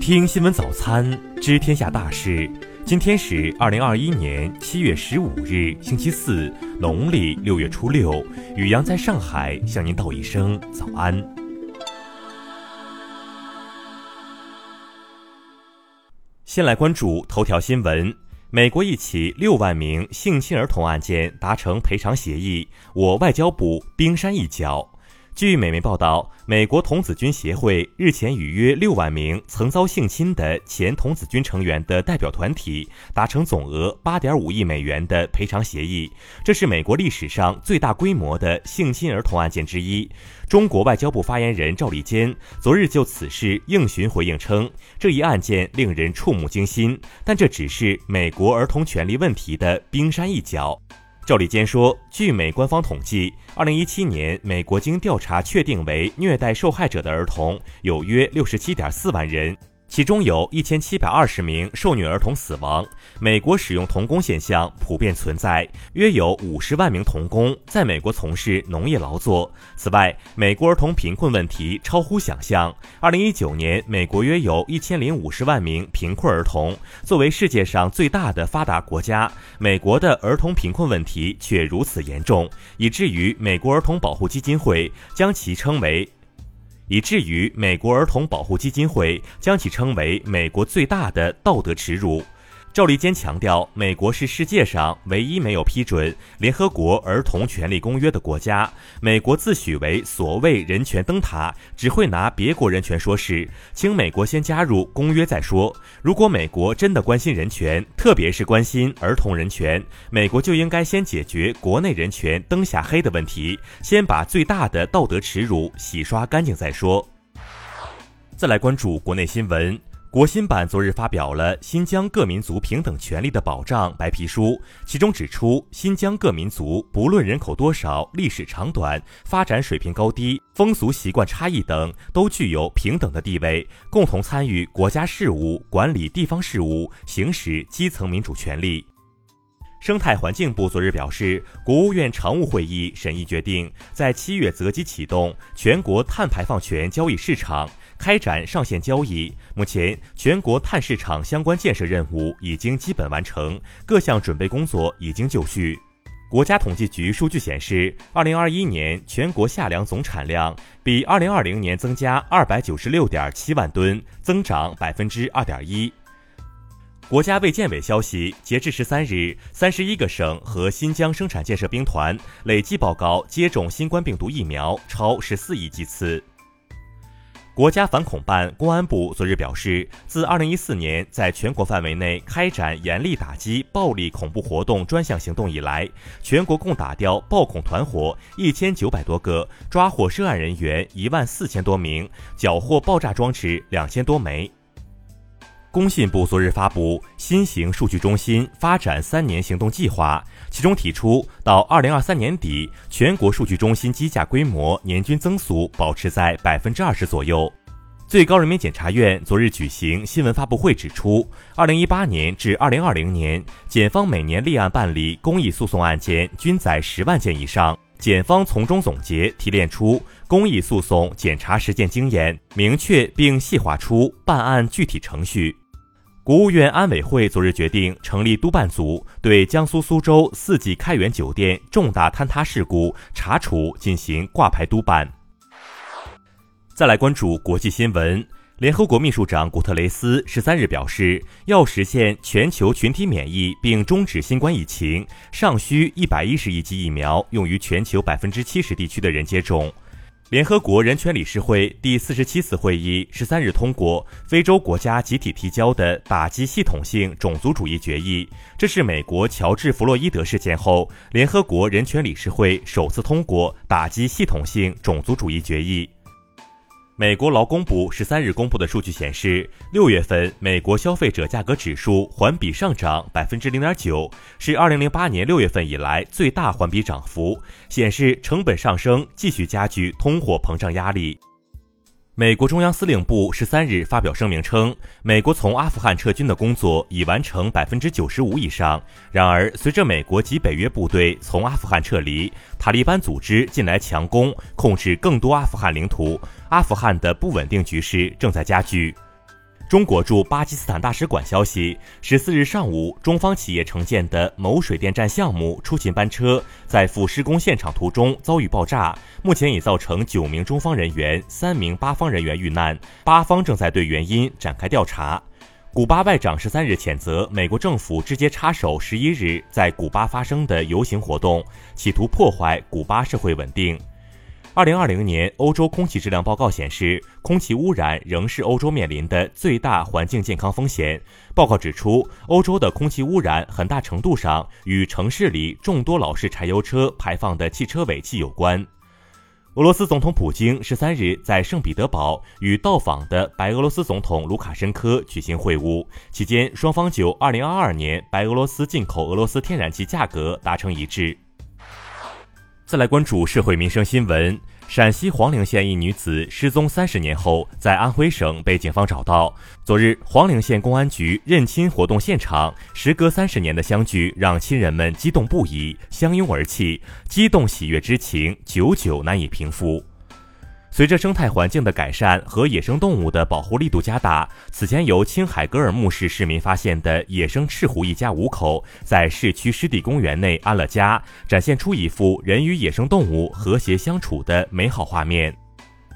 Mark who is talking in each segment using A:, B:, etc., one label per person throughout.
A: 听新闻早餐，知天下大事。今天是二零二一年七月十五日，星期四，农历六月初六。雨阳在上海向您道一声早安。先来关注头条新闻：美国一起六万名性侵儿童案件达成赔偿协议，我外交部冰山一角。据美媒报道，美国童子军协会日前与约六万名曾遭性侵的前童子军成员的代表团体达成总额八点五亿美元的赔偿协议，这是美国历史上最大规模的性侵儿童案件之一。中国外交部发言人赵立坚昨日就此事应询回应称，这一案件令人触目惊心，但这只是美国儿童权利问题的冰山一角。赵立坚说：“据美官方统计，2017年美国经调查确定为虐待受害者的儿童有约67.4万人。”其中有一千七百二十名受虐儿童死亡。美国使用童工现象普遍存在，约有五十万名童工在美国从事农业劳作。此外，美国儿童贫困问题超乎想象。二零一九年，美国约有一千零五十万名贫困儿童。作为世界上最大的发达国家，美国的儿童贫困问题却如此严重，以至于美国儿童保护基金会将其称为。以至于美国儿童保护基金会将其称为美国最大的道德耻辱。赵立坚强调，美国是世界上唯一没有批准联合国儿童权利公约的国家。美国自诩为所谓人权灯塔，只会拿别国人权说事，请美国先加入公约再说。如果美国真的关心人权，特别是关心儿童人权，美国就应该先解决国内人权灯下黑的问题，先把最大的道德耻辱洗刷干净再说。再来关注国内新闻。国新办昨日发表了《新疆各民族平等权利的保障白皮书》，其中指出，新疆各民族不论人口多少、历史长短、发展水平高低、风俗习惯差异等，都具有平等的地位，共同参与国家事务、管理地方事务、行使基层民主权利。生态环境部昨日表示，国务院常务会议审议决定，在七月择机启动全国碳排放权交易市场。开展上线交易，目前全国碳市场相关建设任务已经基本完成，各项准备工作已经就绪。国家统计局数据显示，二零二一年全国夏粮总产量比二零二零年增加二百九十六点七万吨，增长百分之二点一。国家卫健委消息，截至十三日，三十一个省和新疆生产建设兵团累计报告接种新冠病毒疫苗超十四亿剂次。国家反恐办、公安部昨日表示，自二零一四年在全国范围内开展严厉打击暴力恐怖活动专项行动以来，全国共打掉暴恐团伙一千九百多个，抓获涉案人员一万四千多名，缴获爆炸装置两千多枚。工信部昨日发布新型数据中心发展三年行动计划，其中提出，到二零二三年底，全国数据中心机架规模年均增速保持在百分之二十左右。最高人民检察院昨日举行新闻发布会，指出，二零一八年至二零二零年，检方每年立案办理公益诉讼案件均在十万件以上。检方从中总结提炼出公益诉讼检查实践经验，明确并细化出办案具体程序。国务院安委会昨日决定成立督办组，对江苏苏州四季开元酒店重大坍塌事故查处进行挂牌督办。再来关注国际新闻，联合国秘书长古特雷斯十三日表示，要实现全球群体免疫并终止新冠疫情，尚需一百一十亿剂疫苗用于全球百分之七十地区的人接种。联合国人权理事会第四十七次会议十三日通过非洲国家集体提交的打击系统性种族主义决议，这是美国乔治·弗洛伊德事件后联合国人权理事会首次通过打击系统性种族主义决议。美国劳工部十三日公布的数据显示，六月份美国消费者价格指数环比上涨百分之零点九，是二零零八年六月份以来最大环比涨幅，显示成本上升继续加剧通货膨胀压力。美国中央司令部十三日发表声明称，美国从阿富汗撤军的工作已完成百分之九十五以上。然而，随着美国及北约部队从阿富汗撤离，塔利班组织近来强攻，控制更多阿富汗领土，阿富汗的不稳定局势正在加剧。中国驻巴基斯坦大使馆消息，十四日上午，中方企业承建的某水电站项目出勤班车在赴施工现场途中遭遇爆炸，目前已造成九名中方人员、三名巴方人员遇难，巴方正在对原因展开调查。古巴外长十三日谴责美国政府直接插手十一日在古巴发生的游行活动，企图破坏古巴社会稳定。二零二零年欧洲空气质量报告显示，空气污染仍是欧洲面临的最大环境健康风险。报告指出，欧洲的空气污染很大程度上与城市里众多老式柴油车排放的汽车尾气有关。俄罗斯总统普京十三日在圣彼得堡与到访的白俄罗斯总统卢卡申科举行会晤，期间双方就二零二二年白俄罗斯进口俄罗斯天然气价格达成一致。再来关注社会民生新闻。陕西黄陵县一女子失踪三十年后，在安徽省被警方找到。昨日，黄陵县公安局认亲活动现场，时隔三十年的相聚让亲人们激动不已，相拥而泣，激动喜悦之情久久难以平复。随着生态环境的改善和野生动物的保护力度加大，此前由青海格尔木市市民发现的野生赤狐一家五口，在市区湿地公园内安了家，展现出一幅人与野生动物和谐相处的美好画面。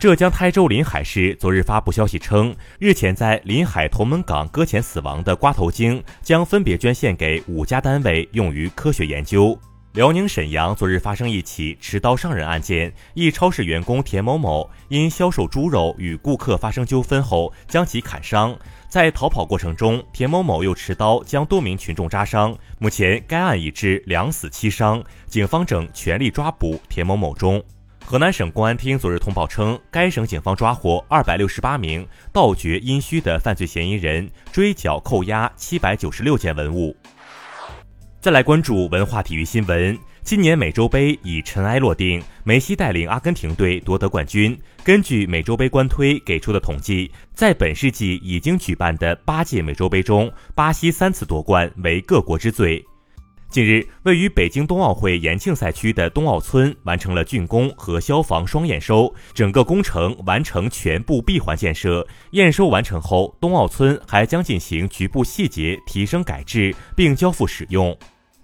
A: 浙江台州临海市昨日发布消息称，日前在临海同门港搁浅死亡的瓜头鲸将分别捐献给五家单位，用于科学研究。辽宁沈阳昨日发生一起持刀伤人案件，一超市员工田某某因销售猪肉与顾客发生纠纷后，将其砍伤。在逃跑过程中，田某某又持刀将多名群众扎伤。目前该案已致两死七伤，警方正全力抓捕田某某中。河南省公安厅昨日通报称，该省警方抓获二百六十八名盗掘殷墟的犯罪嫌疑人，追缴扣押七百九十六件文物。再来关注文化体育新闻。今年美洲杯已尘埃落定，梅西带领阿根廷队夺得冠军。根据美洲杯官推给出的统计，在本世纪已经举办的八届美洲杯中，巴西三次夺冠为各国之最。近日，位于北京冬奥会延庆赛区的冬奥村完成了竣工和消防双验收，整个工程完成全部闭环建设。验收完成后，冬奥村还将进行局部细节提升改制，并交付使用。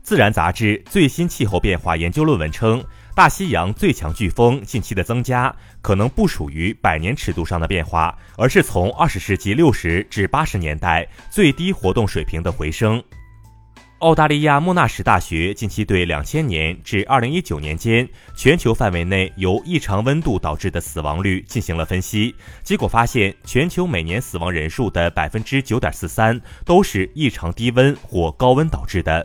A: 自然杂志最新气候变化研究论文称，大西洋最强飓风近期的增加，可能不属于百年尺度上的变化，而是从二十世纪六十至八十年代最低活动水平的回升。澳大利亚莫纳什大学近期对两千年至二零一九年间全球范围内由异常温度导致的死亡率进行了分析，结果发现，全球每年死亡人数的百分之九点四三都是异常低温或高温导致的。